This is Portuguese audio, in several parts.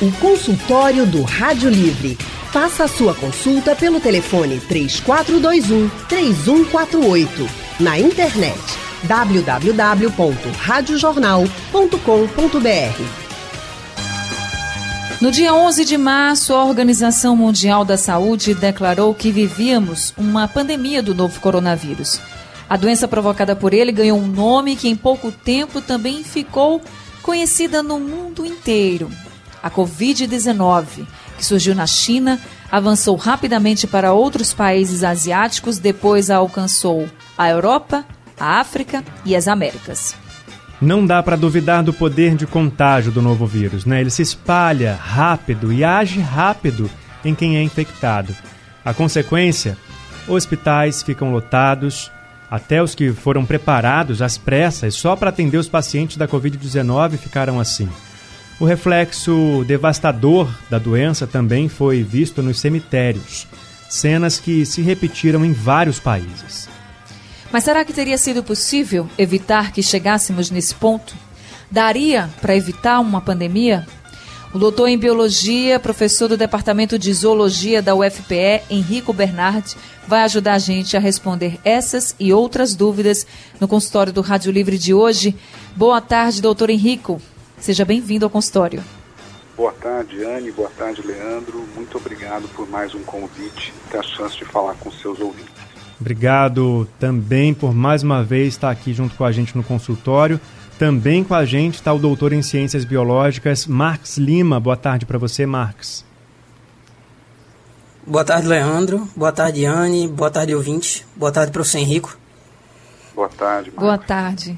O consultório do Rádio Livre. Faça a sua consulta pelo telefone 3421 3148. Na internet www.radiojornal.com.br. No dia 11 de março, a Organização Mundial da Saúde declarou que vivíamos uma pandemia do novo coronavírus. A doença provocada por ele ganhou um nome que em pouco tempo também ficou conhecida no mundo inteiro a Covid-19, que surgiu na China, avançou rapidamente para outros países asiáticos, depois alcançou a Europa, a África e as Américas. Não dá para duvidar do poder de contágio do novo vírus, né? Ele se espalha rápido e age rápido em quem é infectado. A consequência, hospitais ficam lotados, até os que foram preparados às pressas só para atender os pacientes da Covid-19 ficaram assim. O reflexo devastador da doença também foi visto nos cemitérios, cenas que se repetiram em vários países. Mas será que teria sido possível evitar que chegássemos nesse ponto? Daria para evitar uma pandemia? O doutor em biologia, professor do Departamento de Zoologia da UFPE, Henrico Bernardi, vai ajudar a gente a responder essas e outras dúvidas no consultório do Rádio Livre de hoje. Boa tarde, doutor Henrico. Seja bem-vindo ao consultório. Boa tarde, Anne. Boa tarde, Leandro. Muito obrigado por mais um convite e ter a chance de falar com seus ouvintes. Obrigado também por mais uma vez estar aqui junto com a gente no consultório. Também com a gente está o doutor em Ciências Biológicas, Marx Lima. Boa tarde para você, Marx. Boa tarde, Leandro. Boa tarde, Anne. Boa tarde, ouvinte. Boa tarde, professor Henrico. Boa tarde, Marx. Boa tarde.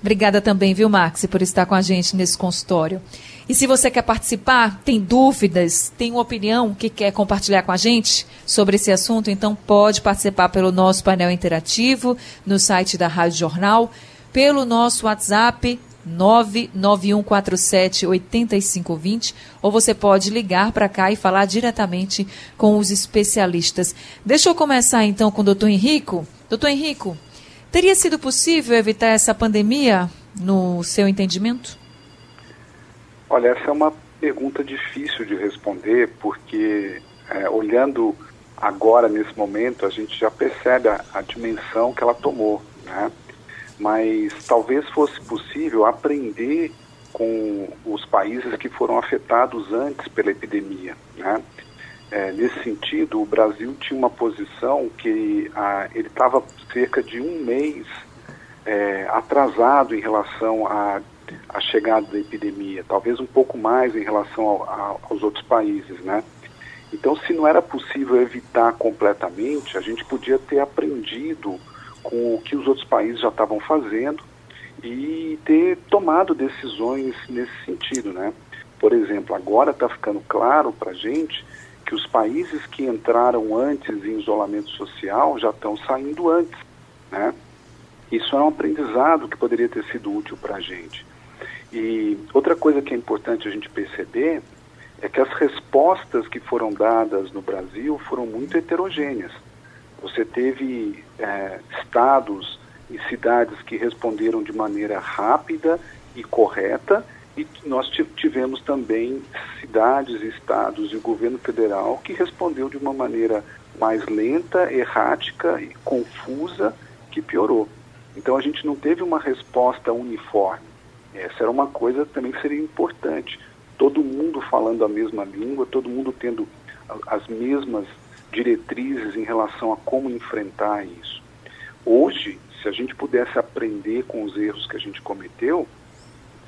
Obrigada também, viu, Max, por estar com a gente nesse consultório. E se você quer participar, tem dúvidas, tem uma opinião que quer compartilhar com a gente sobre esse assunto, então pode participar pelo nosso painel interativo no site da Rádio Jornal, pelo nosso WhatsApp 99147 8520 ou você pode ligar para cá e falar diretamente com os especialistas. Deixa eu começar então com o doutor Henrico. Doutor Henrico, Teria sido possível evitar essa pandemia, no seu entendimento? Olha, essa é uma pergunta difícil de responder, porque é, olhando agora, nesse momento, a gente já percebe a, a dimensão que ela tomou, né? Mas talvez fosse possível aprender com os países que foram afetados antes pela epidemia, né? É, nesse sentido, o Brasil tinha uma posição que a, ele estava cerca de um mês é, atrasado em relação à, chegada da epidemia, talvez um pouco mais em relação ao, aos outros países, né? Então, se não era possível evitar completamente, a gente podia ter aprendido com o que os outros países já estavam fazendo e ter tomado decisões nesse sentido, né? Por exemplo, agora está ficando claro para a gente que os países que entraram antes em isolamento social já estão saindo antes, né? Isso é um aprendizado que poderia ter sido útil para a gente. E outra coisa que é importante a gente perceber é que as respostas que foram dadas no Brasil foram muito heterogêneas. Você teve é, estados e cidades que responderam de maneira rápida e correta e nós tivemos também cidades, estados e o governo federal que respondeu de uma maneira mais lenta, errática e confusa que piorou. Então a gente não teve uma resposta uniforme. Essa era uma coisa também que seria importante. Todo mundo falando a mesma língua, todo mundo tendo as mesmas diretrizes em relação a como enfrentar isso. Hoje, se a gente pudesse aprender com os erros que a gente cometeu,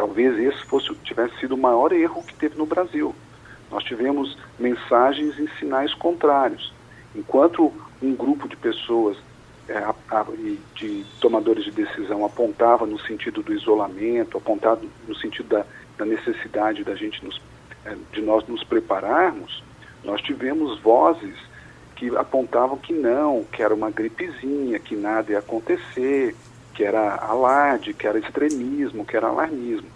Talvez esse fosse, tivesse sido o maior erro que teve no Brasil. Nós tivemos mensagens em sinais contrários. Enquanto um grupo de pessoas é, a, a, de tomadores de decisão apontava no sentido do isolamento, apontado no sentido da, da necessidade da gente nos, é, de nós nos prepararmos, nós tivemos vozes que apontavam que não, que era uma gripezinha, que nada ia acontecer, que era alarde, que era extremismo, que era alarmismo.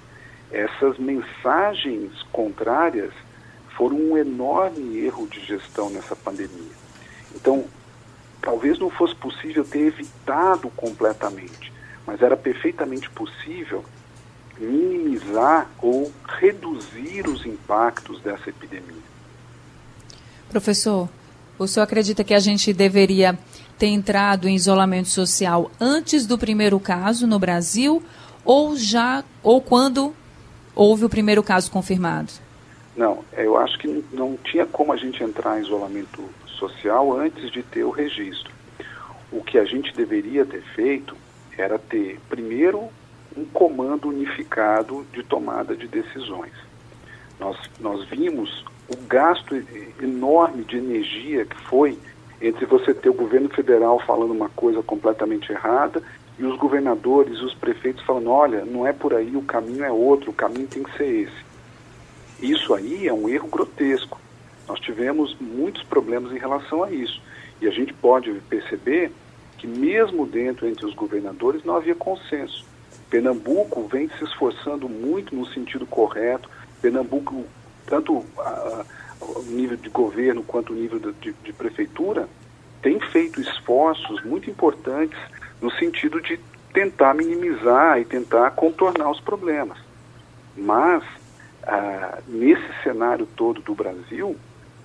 Essas mensagens contrárias foram um enorme erro de gestão nessa pandemia. Então, talvez não fosse possível ter evitado completamente, mas era perfeitamente possível minimizar ou reduzir os impactos dessa epidemia. Professor, o senhor acredita que a gente deveria ter entrado em isolamento social antes do primeiro caso no Brasil ou já ou quando houve o primeiro caso confirmado? Não, eu acho que não tinha como a gente entrar em isolamento social antes de ter o registro. O que a gente deveria ter feito era ter, primeiro, um comando unificado de tomada de decisões. Nós, nós vimos o gasto enorme de energia que foi entre você ter o governo federal falando uma coisa completamente errada e os governadores os prefeitos falando: olha, não é por aí, o caminho é outro, o caminho tem que ser esse. Isso aí é um erro grotesco. Nós tivemos muitos problemas em relação a isso. E a gente pode perceber que, mesmo dentro entre os governadores, não havia consenso. Pernambuco vem se esforçando muito no sentido correto. Pernambuco, tanto a, nível de governo quanto o nível de, de, prefeitura, tem feito esforços muito importantes no sentido de tentar minimizar e tentar contornar os problemas. Mas, ah, nesse cenário todo do Brasil,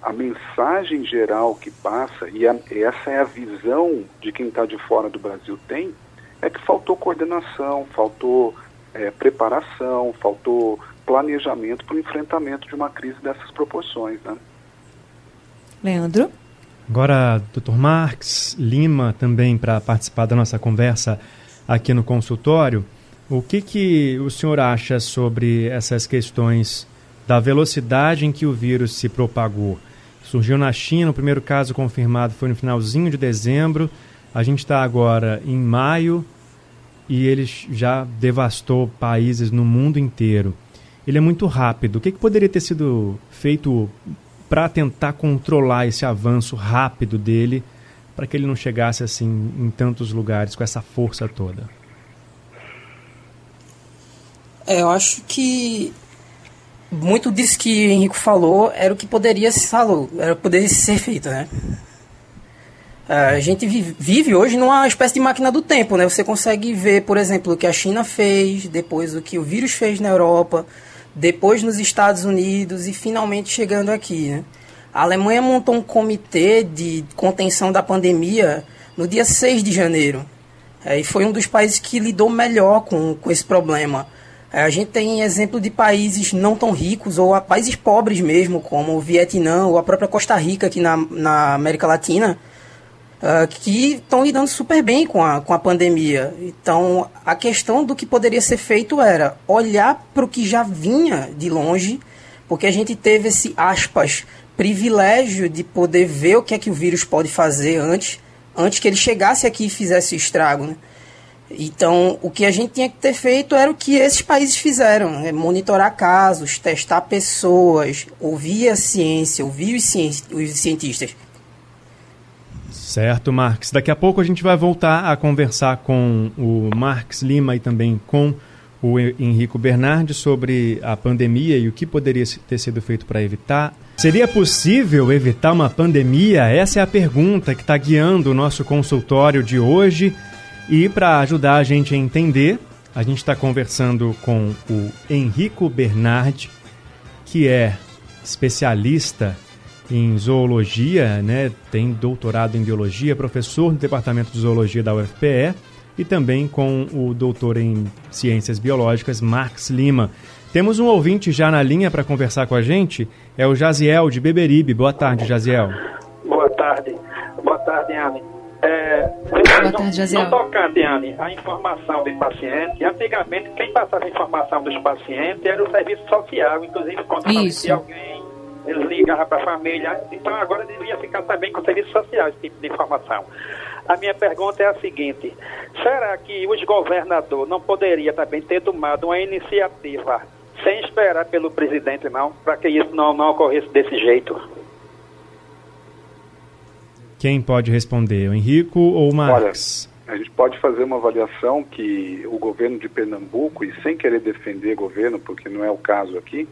a mensagem geral que passa, e a, essa é a visão de quem está de fora do Brasil tem, é que faltou coordenação, faltou é, preparação, faltou planejamento para o enfrentamento de uma crise dessas proporções. Né? Leandro? Agora, Dr. Marx Lima, também para participar da nossa conversa aqui no consultório, o que, que o senhor acha sobre essas questões da velocidade em que o vírus se propagou? Surgiu na China, o primeiro caso confirmado foi no finalzinho de dezembro, a gente está agora em maio e ele já devastou países no mundo inteiro. Ele é muito rápido. O que, que poderia ter sido feito para tentar controlar esse avanço rápido dele, para que ele não chegasse assim em tantos lugares com essa força toda? É, eu acho que muito disso que o Henrico falou era o que poderia falou, era poderia ser feito, né? É, a gente vive hoje numa espécie de máquina do tempo, né? Você consegue ver, por exemplo, o que a China fez, depois o que o vírus fez na Europa, depois nos Estados Unidos e finalmente chegando aqui. Né? A Alemanha montou um comitê de contenção da pandemia no dia 6 de janeiro. É, e foi um dos países que lidou melhor com, com esse problema. É, a gente tem exemplo de países não tão ricos ou países pobres mesmo, como o Vietnã ou a própria Costa Rica aqui na, na América Latina, uh, que estão lidando super bem com a, com a pandemia. Então, a questão do que poderia ser feito era olhar para o que já vinha de longe, porque a gente teve esse, aspas, privilégio de poder ver o que é que o vírus pode fazer antes, antes que ele chegasse aqui e fizesse estrago, né? Então, o que a gente tinha que ter feito era o que esses países fizeram: né? monitorar casos, testar pessoas, ouvir a ciência, ouvir os, os cientistas. Certo, Marx. Daqui a pouco a gente vai voltar a conversar com o Marx Lima e também com o Henrico Bernardi sobre a pandemia e o que poderia ter sido feito para evitar. Seria possível evitar uma pandemia? Essa é a pergunta que está guiando o nosso consultório de hoje. E para ajudar a gente a entender, a gente está conversando com o Henrico Bernardi, que é especialista em zoologia, né? tem doutorado em biologia, professor no departamento de zoologia da UFPE e também com o doutor em ciências biológicas, Marx Lima. Temos um ouvinte já na linha para conversar com a gente, é o Jaziel de Beberibe. Boa tarde, Jaziel. Boa tarde. Boa tarde, Anne. É, Boa tarde, Jaziel. No tocante, Anne, a informação do paciente, antigamente quem passava a informação dos pacientes era o serviço social, inclusive quando Isso. alguém eles ligavam para a família. Então agora devia ficar também com o serviço social esse tipo de informação. A minha pergunta é a seguinte: será que os governadores não poderiam também ter tomado uma iniciativa sem esperar pelo presidente, não, para que isso não, não ocorresse desse jeito? Quem pode responder, o Henrico ou o Marx? Olha, a gente pode fazer uma avaliação que o governo de Pernambuco, e sem querer defender governo, porque não é o caso aqui,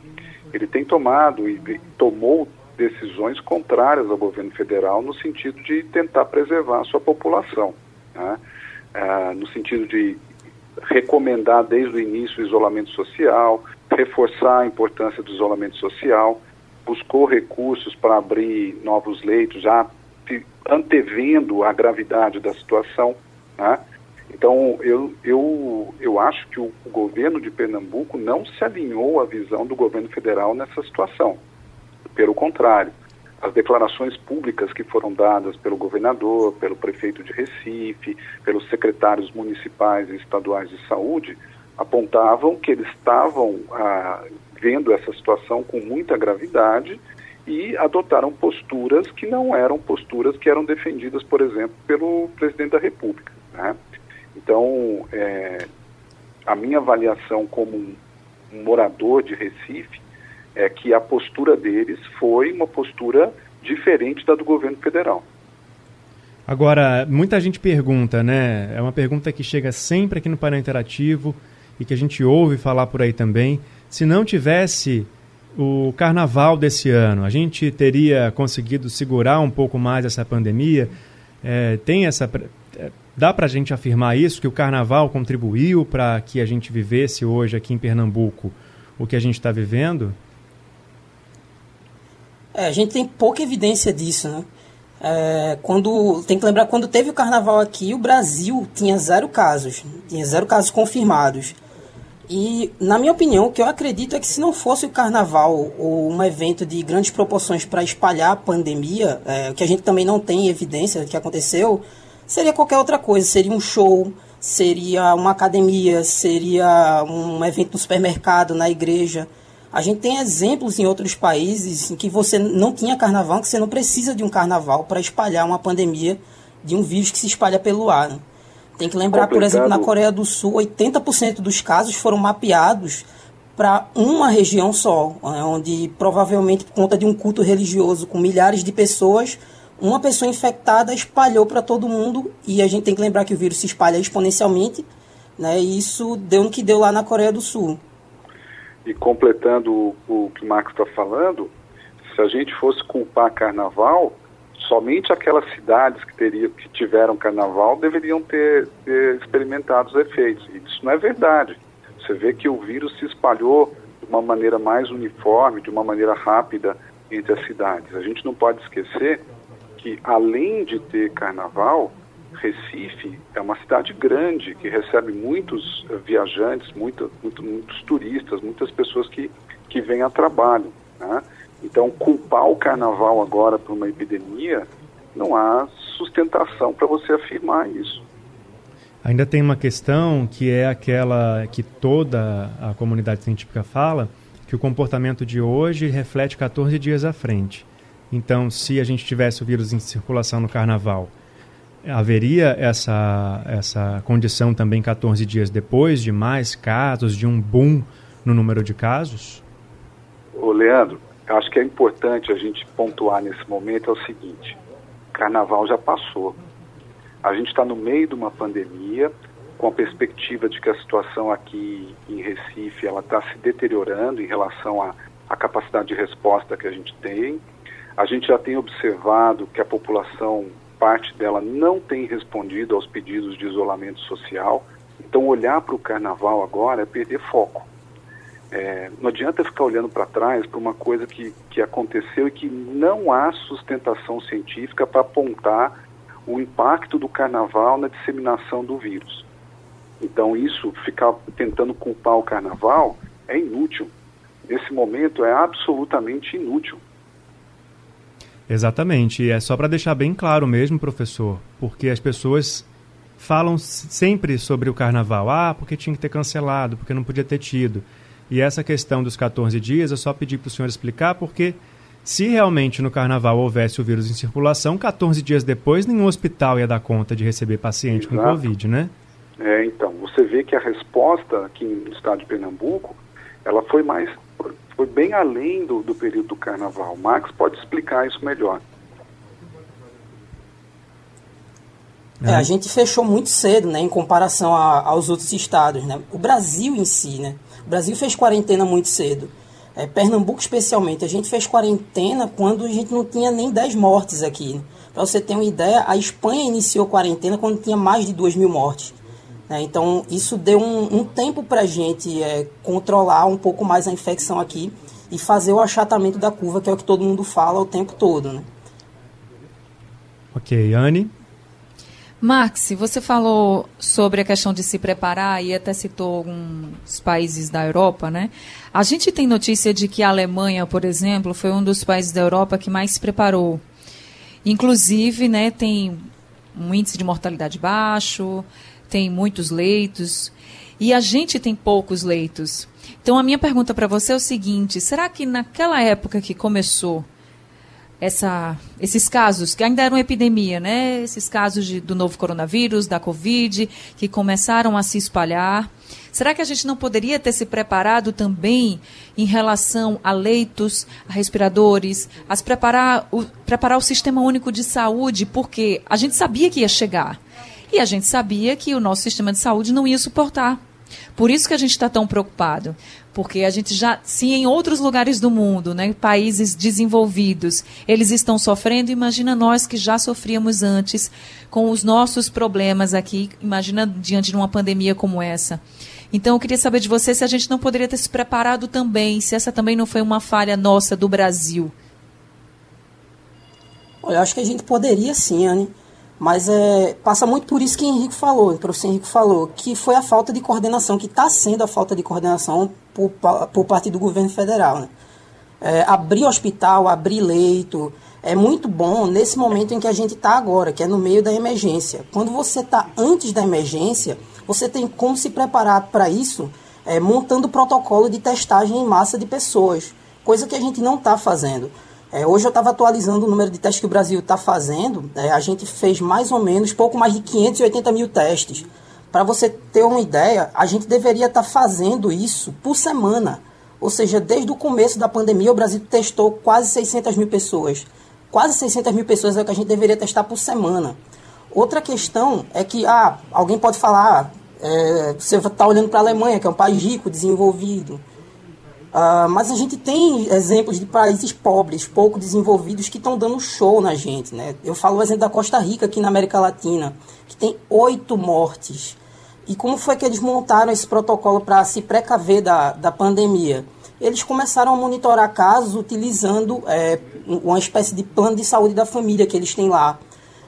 ele tem tomado e tomou decisões contrárias ao governo federal no sentido de tentar preservar a sua população, né? ah, no sentido de recomendar desde o início o isolamento social, reforçar a importância do isolamento social, buscou recursos para abrir novos leitos, já antevendo a gravidade da situação. Né? Então, eu, eu, eu acho que o, o governo de Pernambuco não se alinhou à visão do governo federal nessa situação. Pelo contrário, as declarações públicas que foram dadas pelo governador, pelo prefeito de Recife, pelos secretários municipais e estaduais de saúde, apontavam que eles estavam ah, vendo essa situação com muita gravidade e adotaram posturas que não eram posturas que eram defendidas, por exemplo, pelo presidente da República. Né? Então, é, a minha avaliação como um, morador de Recife é que a postura deles foi uma postura diferente da do governo federal. Agora, muita gente pergunta, né? É uma pergunta que chega sempre aqui no painel interativo e que a gente ouve falar por aí também. Se não tivesse o carnaval desse ano, a gente teria conseguido segurar um pouco mais essa pandemia? É, tem essa. Dá para a gente afirmar isso, que o carnaval contribuiu para que a gente vivesse hoje aqui em Pernambuco o que a gente está vivendo? É, a gente tem pouca evidência disso, né? É, quando tem que lembrar quando teve o carnaval aqui, o Brasil tinha zero casos, tinha zero casos confirmados. E na minha opinião, o que eu acredito é que se não fosse o carnaval ou um evento de grandes proporções para espalhar a pandemia, é, que a gente também não tem evidência que aconteceu, seria qualquer outra coisa, seria um show, seria uma academia, seria um evento no supermercado, na igreja. A gente tem exemplos em outros países em que você não tinha carnaval, que você não precisa de um carnaval para espalhar uma pandemia de um vírus que se espalha pelo ar. Né? Tem que lembrar, Complicado. por exemplo, na Coreia do Sul, 80% dos casos foram mapeados para uma região só, né? onde provavelmente por conta de um culto religioso com milhares de pessoas, uma pessoa infectada espalhou para todo mundo e a gente tem que lembrar que o vírus se espalha exponencialmente, né? E isso deu no que deu lá na Coreia do Sul e completando o, que o Marcos está falando, se a gente fosse culpar carnaval, somente aquelas cidades que, teriam, que tiveram carnaval deveriam ter, ter experimentado os efeitos. E isso não é verdade. Você vê que o vírus se espalhou de uma maneira mais uniforme, de uma maneira rápida entre as cidades. A gente não pode esquecer que, além de ter carnaval, Recife é uma cidade grande que recebe muitos uh, viajantes, muito, muito, muitos turistas, muitas pessoas que, que vêm a trabalho. Né? Então, culpar o carnaval agora por uma epidemia, não há sustentação para você afirmar isso. Ainda tem uma questão que é aquela que toda a comunidade científica fala, que o comportamento de hoje reflete 14 dias à frente. Então, se a gente tivesse o vírus em circulação no carnaval haveria essa, essa condição também 14 dias depois de mais casos, de um boom no número de casos? Ô Leandro, acho que é importante a gente pontuar nesse momento é o seguinte, carnaval já passou. A gente está no meio de uma pandemia, com a perspectiva de que a situação aqui em Recife ela está se deteriorando em relação à, à capacidade de resposta que a gente tem. A gente já tem observado que a população parte dela não tem respondido aos pedidos de isolamento social. Então, olhar para o carnaval agora é perder foco. É, não adianta ficar olhando para trás para uma coisa que, que aconteceu e que não há sustentação científica para apontar o impacto do carnaval na disseminação do vírus. Então, isso, ficar tentando culpar o carnaval, é inútil. Nesse momento, é absolutamente inútil. Exatamente. E é só para deixar bem claro mesmo, professor, porque as pessoas falam sempre sobre o carnaval. Ah, porque tinha que ter cancelado, porque não podia ter tido. E essa questão dos 14 dias, eu só pedi para o senhor explicar, porque se realmente no carnaval houvesse o vírus em circulação, 14 dias depois nenhum hospital ia dar conta de receber paciente Exato. com Covid, né? É, então, você vê que a resposta aqui no estado de Pernambuco, ela foi mais foi bem além do, do período do carnaval. Max pode explicar isso melhor. É, a gente fechou muito cedo, né, em comparação a, aos outros estados, né? O Brasil em si, né? O Brasil fez quarentena muito cedo. É, Pernambuco especialmente, a gente fez quarentena quando a gente não tinha nem 10 mortes aqui. Né? Para você ter uma ideia, a Espanha iniciou quarentena quando tinha mais de 2 mil mortes. Né? Então, isso deu um, um tempo para a gente é, controlar um pouco mais a infecção aqui e fazer o achatamento da curva, que é o que todo mundo fala o tempo todo. Né? Ok, Anne? Max, você falou sobre a questão de se preparar e até citou alguns países da Europa, né? A gente tem notícia de que a Alemanha, por exemplo, foi um dos países da Europa que mais se preparou. Inclusive, né, tem um índice de mortalidade baixo, tem muitos leitos e a gente tem poucos leitos. Então a minha pergunta para você é o seguinte: será que naquela época que começou essa, esses casos, que ainda eram epidemia, né? Esses casos de, do novo coronavírus, da Covid, que começaram a se espalhar. Será que a gente não poderia ter se preparado também em relação a leitos, a respiradores, a preparar o, preparar o sistema único de saúde, porque a gente sabia que ia chegar. E a gente sabia que o nosso sistema de saúde não ia suportar. Por isso que a gente está tão preocupado, porque a gente já, se em outros lugares do mundo, né, países desenvolvidos, eles estão sofrendo, imagina nós que já sofríamos antes com os nossos problemas aqui, imagina diante de uma pandemia como essa. Então eu queria saber de você se a gente não poderia ter se preparado também, se essa também não foi uma falha nossa do Brasil. Olha, eu acho que a gente poderia sim, Anne. Mas é, passa muito por isso que Henrique falou, o professor Henrique falou, que foi a falta de coordenação, que está sendo a falta de coordenação por, por parte do governo federal. Né? É, abrir hospital, abrir leito, é muito bom nesse momento em que a gente está agora, que é no meio da emergência. Quando você está antes da emergência, você tem como se preparar para isso, é, montando protocolo de testagem em massa de pessoas, coisa que a gente não está fazendo. É, hoje eu estava atualizando o número de testes que o Brasil está fazendo. É, a gente fez mais ou menos pouco mais de 580 mil testes. Para você ter uma ideia, a gente deveria estar tá fazendo isso por semana. Ou seja, desde o começo da pandemia, o Brasil testou quase 600 mil pessoas. Quase 600 mil pessoas é o que a gente deveria testar por semana. Outra questão é que ah, alguém pode falar, é, você está olhando para a Alemanha, que é um país rico, desenvolvido. Uh, mas a gente tem exemplos de países pobres, pouco desenvolvidos, que estão dando show na gente. Né? Eu falo o exemplo da Costa Rica, aqui na América Latina, que tem oito mortes. E como foi que eles montaram esse protocolo para se precaver da, da pandemia? Eles começaram a monitorar casos utilizando é, uma espécie de plano de saúde da família que eles têm lá.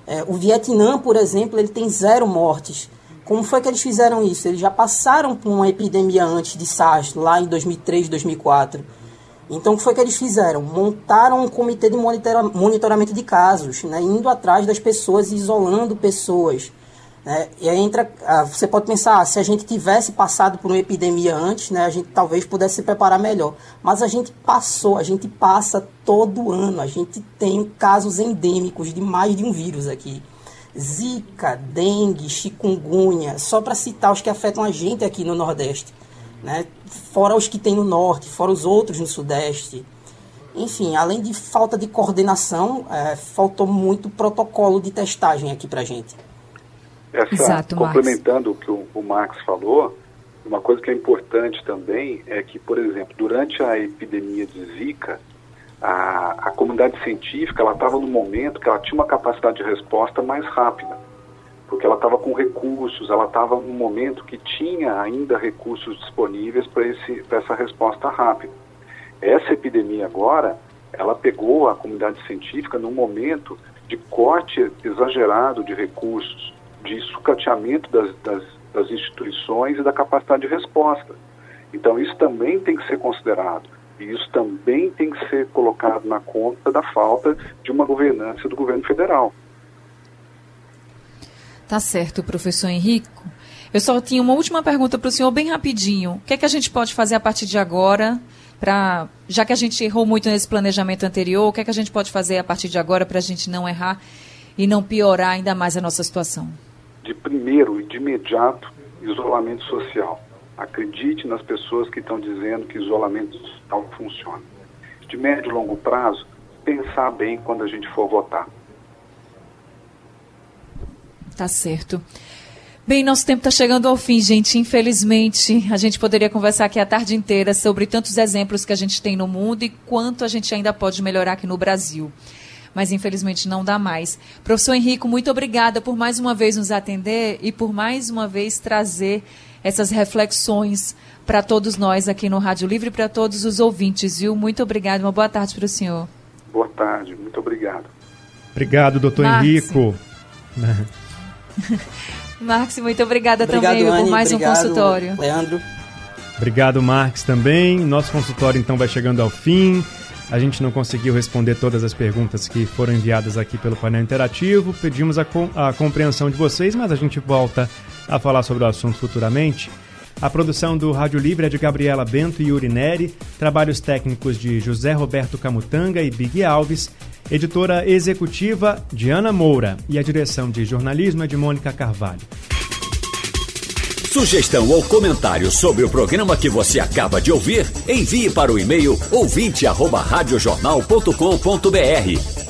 É, o Vietnã, por exemplo, ele tem zero mortes. Como foi que eles fizeram isso? Eles já passaram por uma epidemia antes de SARS, lá em 2003, 2004. Então, o que foi que eles fizeram? Montaram um comitê de monitoramento de casos, né? indo atrás das pessoas e isolando pessoas. Né? E aí entra, ah, você pode pensar, se a gente tivesse passado por uma epidemia antes, né, a gente talvez pudesse se preparar melhor. Mas a gente passou, a gente passa todo ano, a gente tem casos endêmicos de mais de um vírus aqui. Zika, dengue, chikungunya, só para citar os que afetam a gente aqui no Nordeste, né? fora os que tem no Norte, fora os outros no Sudeste. Enfim, além de falta de coordenação, é, faltou muito protocolo de testagem aqui para gente. Essa, Exato, complementando Max. o que o, o Max falou, uma coisa que é importante também é que, por exemplo, durante a epidemia de Zika, a, a comunidade científica ela estava no momento que ela tinha uma capacidade de resposta mais rápida, porque ela estava com recursos, ela estava no momento que tinha ainda recursos disponíveis para essa resposta rápida. Essa epidemia agora, ela pegou a comunidade científica num momento de corte exagerado de recursos, de sucateamento das, das, das instituições e da capacidade de resposta. Então, isso também tem que ser considerado. E isso também tem que ser colocado na conta da falta de uma governança do governo federal. Tá certo, professor Henrico. Eu só tinha uma última pergunta para o senhor, bem rapidinho. O que é que a gente pode fazer a partir de agora, para, já que a gente errou muito nesse planejamento anterior, o que é que a gente pode fazer a partir de agora para a gente não errar e não piorar ainda mais a nossa situação? De primeiro e de imediato, isolamento social. Acredite nas pessoas que estão dizendo que isolamento social funciona. De médio e longo prazo, pensar bem quando a gente for votar. Tá certo. Bem, nosso tempo está chegando ao fim, gente. Infelizmente, a gente poderia conversar aqui a tarde inteira sobre tantos exemplos que a gente tem no mundo e quanto a gente ainda pode melhorar aqui no Brasil. mas infelizmente não dá mais. Professor Henrico, muito obrigada por mais uma vez nos atender e por mais uma vez trazer essas reflexões para todos nós aqui no Rádio Livre e para todos os ouvintes, viu? Muito obrigada, uma boa tarde para o senhor. Boa tarde, muito obrigado. Obrigado, doutor Henrico. Marx, muito obrigada obrigado, também Anny, por mais obrigado, um consultório. Leandro. Obrigado, Marx, também. Nosso consultório então vai chegando ao fim. A gente não conseguiu responder todas as perguntas que foram enviadas aqui pelo painel interativo. Pedimos a, com, a compreensão de vocês, mas a gente volta a falar sobre o assunto futuramente. A produção do Rádio Livre é de Gabriela Bento e Yuri Neri, trabalhos técnicos de José Roberto Camutanga e Big Alves, editora executiva Diana Moura e a direção de jornalismo é de Mônica Carvalho. Sugestão ou comentário sobre o programa que você acaba de ouvir, envie para o e-mail ouvinte@radiojornal.com.br